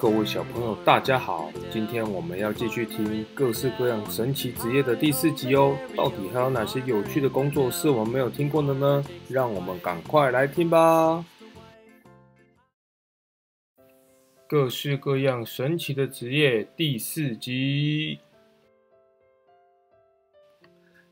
各位小朋友，大家好！今天我们要继续听各式各样神奇职业的第四集哦。到底还有哪些有趣的工作是我们没有听过的呢？让我们赶快来听吧！各式各样神奇的职业第四集，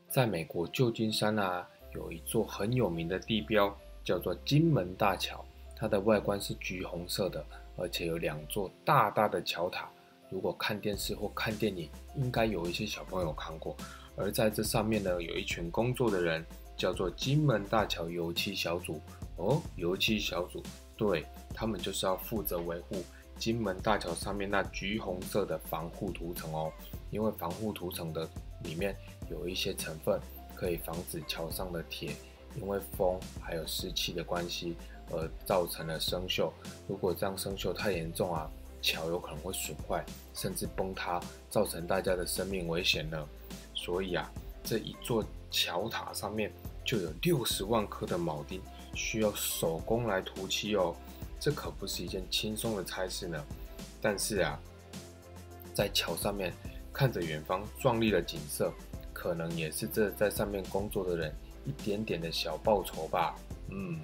在美国旧金山啊，有一座很有名的地标，叫做金门大桥。它的外观是橘红色的。而且有两座大大的桥塔，如果看电视或看电影，应该有一些小朋友看过。而在这上面呢，有一群工作的人，叫做金门大桥油漆小组。哦，油漆小组，对他们就是要负责维护金门大桥上面那橘红色的防护涂层哦。因为防护涂层的里面有一些成分，可以防止桥上的铁因为风还有湿气的关系。而造成了生锈。如果这样生锈太严重啊，桥有可能会损坏，甚至崩塌，造成大家的生命危险呢。所以啊，这一座桥塔上面就有六十万颗的铆钉，需要手工来涂漆哦。这可不是一件轻松的差事呢。但是啊，在桥上面看着远方壮丽的景色，可能也是这在上面工作的人一点点的小报酬吧。嗯。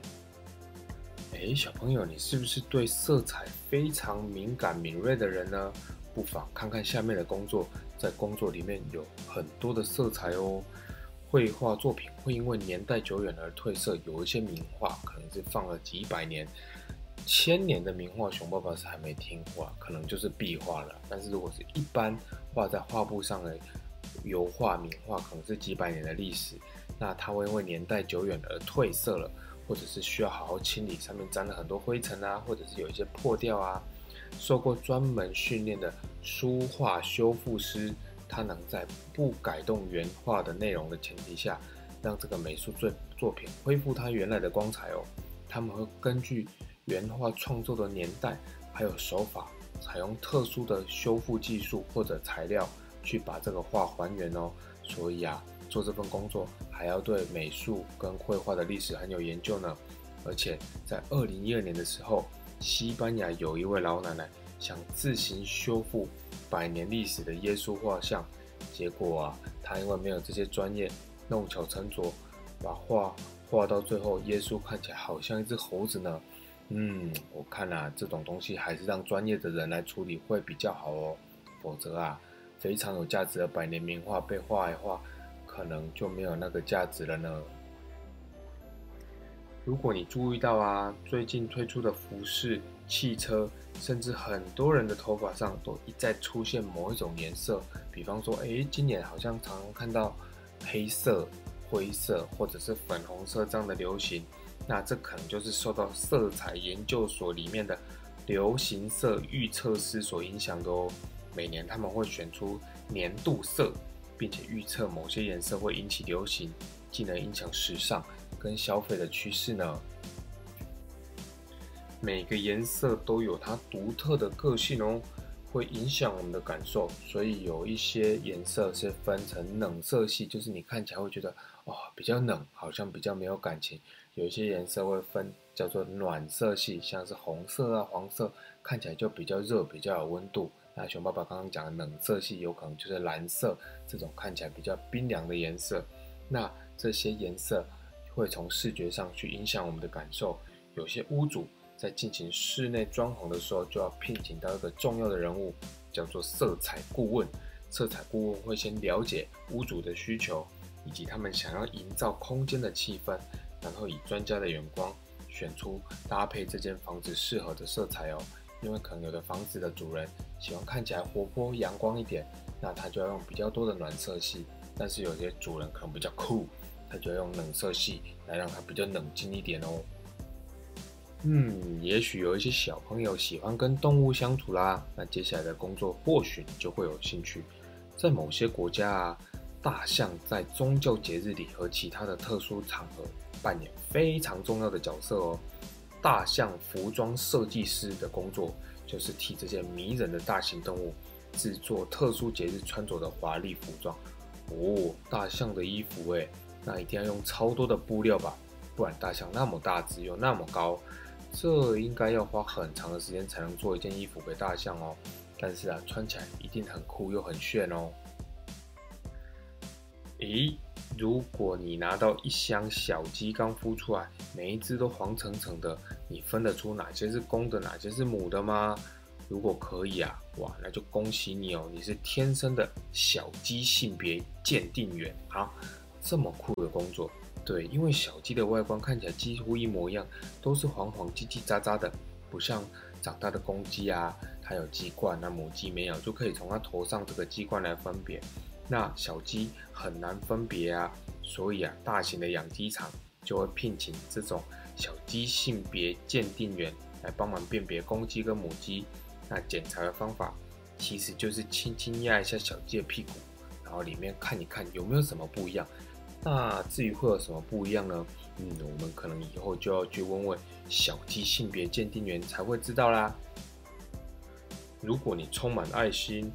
哎，小朋友，你是不是对色彩非常敏感敏锐的人呢？不妨看看下面的工作，在工作里面有很多的色彩哦。绘画作品会因为年代久远而褪色，有一些名画可能是放了几百年、千年的名画，熊爸爸是还没听过，可能就是壁画了。但是如果是一般画在画布上的油画、名画，可能是几百年的历史，那它会因为年代久远而褪色了。或者是需要好好清理，上面沾了很多灰尘啊，或者是有一些破掉啊。受过专门训练的书画修复师，他能在不改动原画的内容的前提下，让这个美术作作品恢复它原来的光彩哦。他们会根据原画创作的年代还有手法，采用特殊的修复技术或者材料去把这个画还原哦。所以啊。做这份工作还要对美术跟绘画的历史很有研究呢，而且在二零一二年的时候，西班牙有一位老奶奶想自行修复百年历史的耶稣画像，结果啊，她因为没有这些专业，弄巧成拙，把画画到最后，耶稣看起来好像一只猴子呢。嗯，我看啊，这种东西还是让专业的人来处理会比较好哦，否则啊，非常有价值的百年名画被画一画。可能就没有那个价值了呢。如果你注意到啊，最近推出的服饰、汽车，甚至很多人的头发上都一再出现某一种颜色，比方说，哎，今年好像常常看到黑色、灰色或者是粉红色这样的流行，那这可能就是受到色彩研究所里面的流行色预测师所影响的哦。每年他们会选出年度色。并且预测某些颜色会引起流行，进而影响时尚跟消费的趋势呢？每个颜色都有它独特的个性哦，会影响我们的感受。所以有一些颜色是分成冷色系，就是你看起来会觉得哦比较冷，好像比较没有感情。有一些颜色会分叫做暖色系，像是红色啊、黄色，看起来就比较热，比较有温度。那熊爸爸刚刚讲的冷色系，有可能就是蓝色这种看起来比较冰凉的颜色。那这些颜色会从视觉上去影响我们的感受。有些屋主在进行室内装潢的时候，就要聘请到一个重要的人物，叫做色彩顾问。色彩顾问会先了解屋主的需求，以及他们想要营造空间的气氛，然后以专家的眼光选出搭配这间房子适合的色彩哦。因为可能有的房子的主人喜欢看起来活泼阳光一点，那他就要用比较多的暖色系；但是有些主人可能比较酷，他就要用冷色系来让它比较冷静一点哦。嗯，也许有一些小朋友喜欢跟动物相处啦，那接下来的工作或许你就会有兴趣。在某些国家啊，大象在宗教节日里和其他的特殊场合扮演非常重要的角色哦。大象服装设计师的工作，就是替这些迷人的大型动物制作特殊节日穿着的华丽服装。哦，大象的衣服诶，那一定要用超多的布料吧？不然大象那么大只又那么高，这应该要花很长的时间才能做一件衣服给大象哦。但是啊，穿起来一定很酷又很炫哦。咦，如果你拿到一箱小鸡刚孵出来，每一只都黄澄澄的，你分得出哪些是公的，哪些是母的吗？如果可以啊，哇，那就恭喜你哦，你是天生的小鸡性别鉴定员啊！这么酷的工作，对，因为小鸡的外观看起来几乎一模一样，都是黄黄叽叽喳喳的，不像长大的公鸡啊，它有鸡冠，那母鸡没有，就可以从它头上这个鸡冠来分别。那小鸡很难分别啊，所以啊，大型的养鸡场就会聘请这种小鸡性别鉴定员来帮忙辨别公鸡跟母鸡。那检查的方法其实就是轻轻压一下小鸡的屁股，然后里面看一看有没有什么不一样。那至于会有什么不一样呢？嗯，我们可能以后就要去问问小鸡性别鉴定员才会知道啦。如果你充满爱心，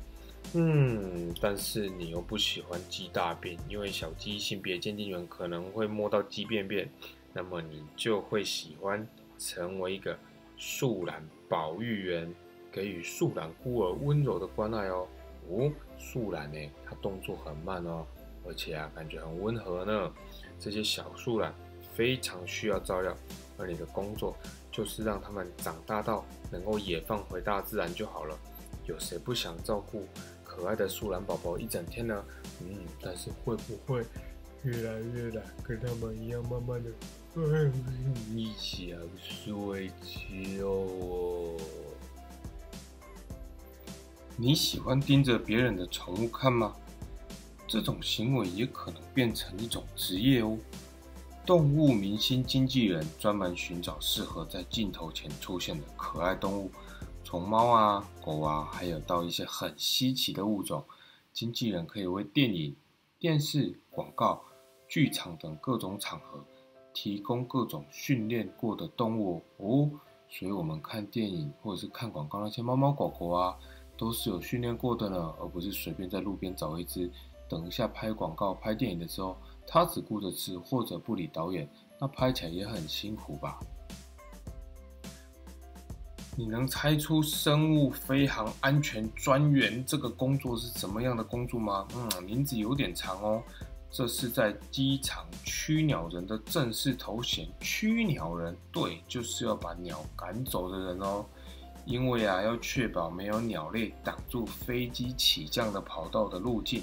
嗯，但是你又不喜欢鸡大便，因为小鸡性别鉴定员可能会摸到鸡便便，那么你就会喜欢成为一个树懒保育员。给予树懒孤儿温柔的关爱哦。哦，树懒呢，它动作很慢哦，而且啊，感觉很温和呢。这些小树懒非常需要照料，而你的工作就是让它们长大到能够野放回大自然就好了。有谁不想照顾可爱的树懒宝宝一整天呢？嗯，但是会不会越来越懒，跟他们一样，慢慢的，你想睡觉？你喜欢盯着别人的宠物看吗？这种行为也可能变成一种职业哦。动物明星经纪人专门寻找适合在镜头前出现的可爱动物，从猫啊、狗啊，还有到一些很稀奇的物种。经纪人可以为电影、电视广告、剧场等各种场合提供各种训练过的动物哦。所以，我们看电影或者是看广告那些猫猫狗狗啊。都是有训练过的呢，而不是随便在路边找一只。等一下拍广告、拍电影的时候，它只顾着吃或者不理导演，那拍起来也很辛苦吧？你能猜出生物飞行安全专员这个工作是怎么样的工作吗？嗯，名字有点长哦。这是在机场驱鸟人的正式头衔，驱鸟人，对，就是要把鸟赶走的人哦。因为啊，要确保没有鸟类挡住飞机起降的跑道的路径，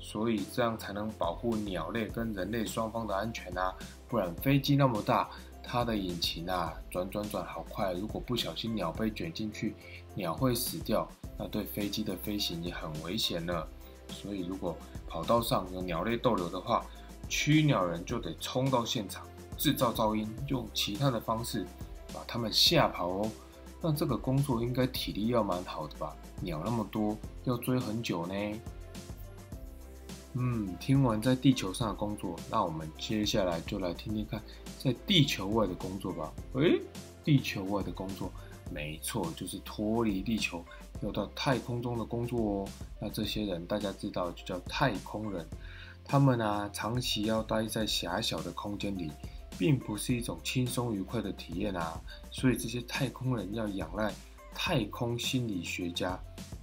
所以这样才能保护鸟类跟人类双方的安全啊。不然飞机那么大，它的引擎啊转转转好快，如果不小心鸟被卷进去，鸟会死掉，那对飞机的飞行也很危险呢。所以如果跑道上有鸟类逗留的话，驱鸟人就得冲到现场，制造噪音，用其他的方式把它们吓跑哦。那这个工作应该体力要蛮好的吧？鸟那么多，要追很久呢。嗯，听完在地球上的工作，那我们接下来就来听听看在地球外的工作吧。诶，地球外的工作，没错，就是脱离地球要到太空中的工作哦。那这些人大家知道就叫太空人，他们呢长期要待在狭小的空间里。并不是一种轻松愉快的体验啊，所以这些太空人要仰赖太空心理学家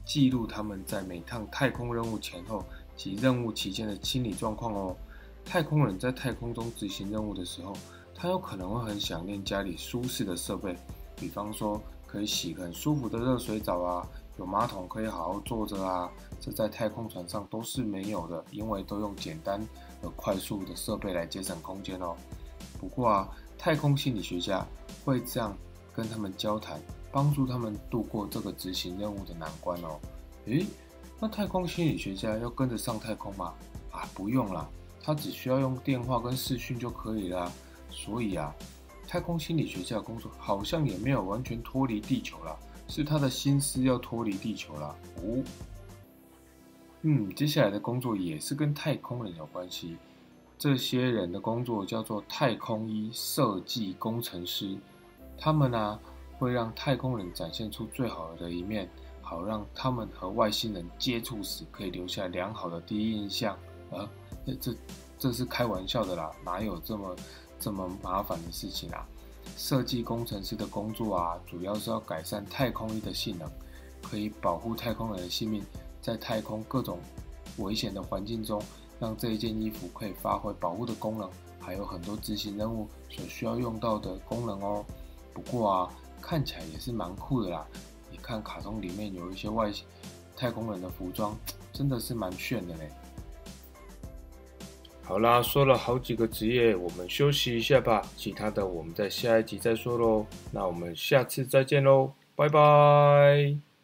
记录他们在每趟太空任务前后及任务期间的心理状况哦。太空人在太空中执行任务的时候，他有可能会很想念家里舒适的设备，比方说可以洗很舒服的热水澡啊，有马桶可以好好坐着啊，这在太空船上都是没有的，因为都用简单而快速的设备来节省空间哦。不过啊，太空心理学家会这样跟他们交谈，帮助他们度过这个执行任务的难关哦。诶，那太空心理学家要跟着上太空吗？啊，不用啦，他只需要用电话跟视讯就可以啦。所以啊，太空心理学家的工作好像也没有完全脱离地球了，是他的心思要脱离地球了。哦，嗯，接下来的工作也是跟太空人有关系。这些人的工作叫做太空衣设计工程师，他们呢会让太空人展现出最好的一面，好让他们和外星人接触时可以留下良好的第一印象。呃，这这是开玩笑的啦，哪有这么这么麻烦的事情啊？设计工程师的工作啊，主要是要改善太空衣的性能，可以保护太空人的性命，在太空各种危险的环境中，让这一件衣服可以发挥保护的功能，还有很多执行任务所需要用到的功能哦。不过啊，看起来也是蛮酷的啦。你看卡通里面有一些外太空人的服装，真的是蛮炫的嘞。好啦，说了好几个职业，我们休息一下吧。其他的我们在下一集再说喽。那我们下次再见喽，拜拜。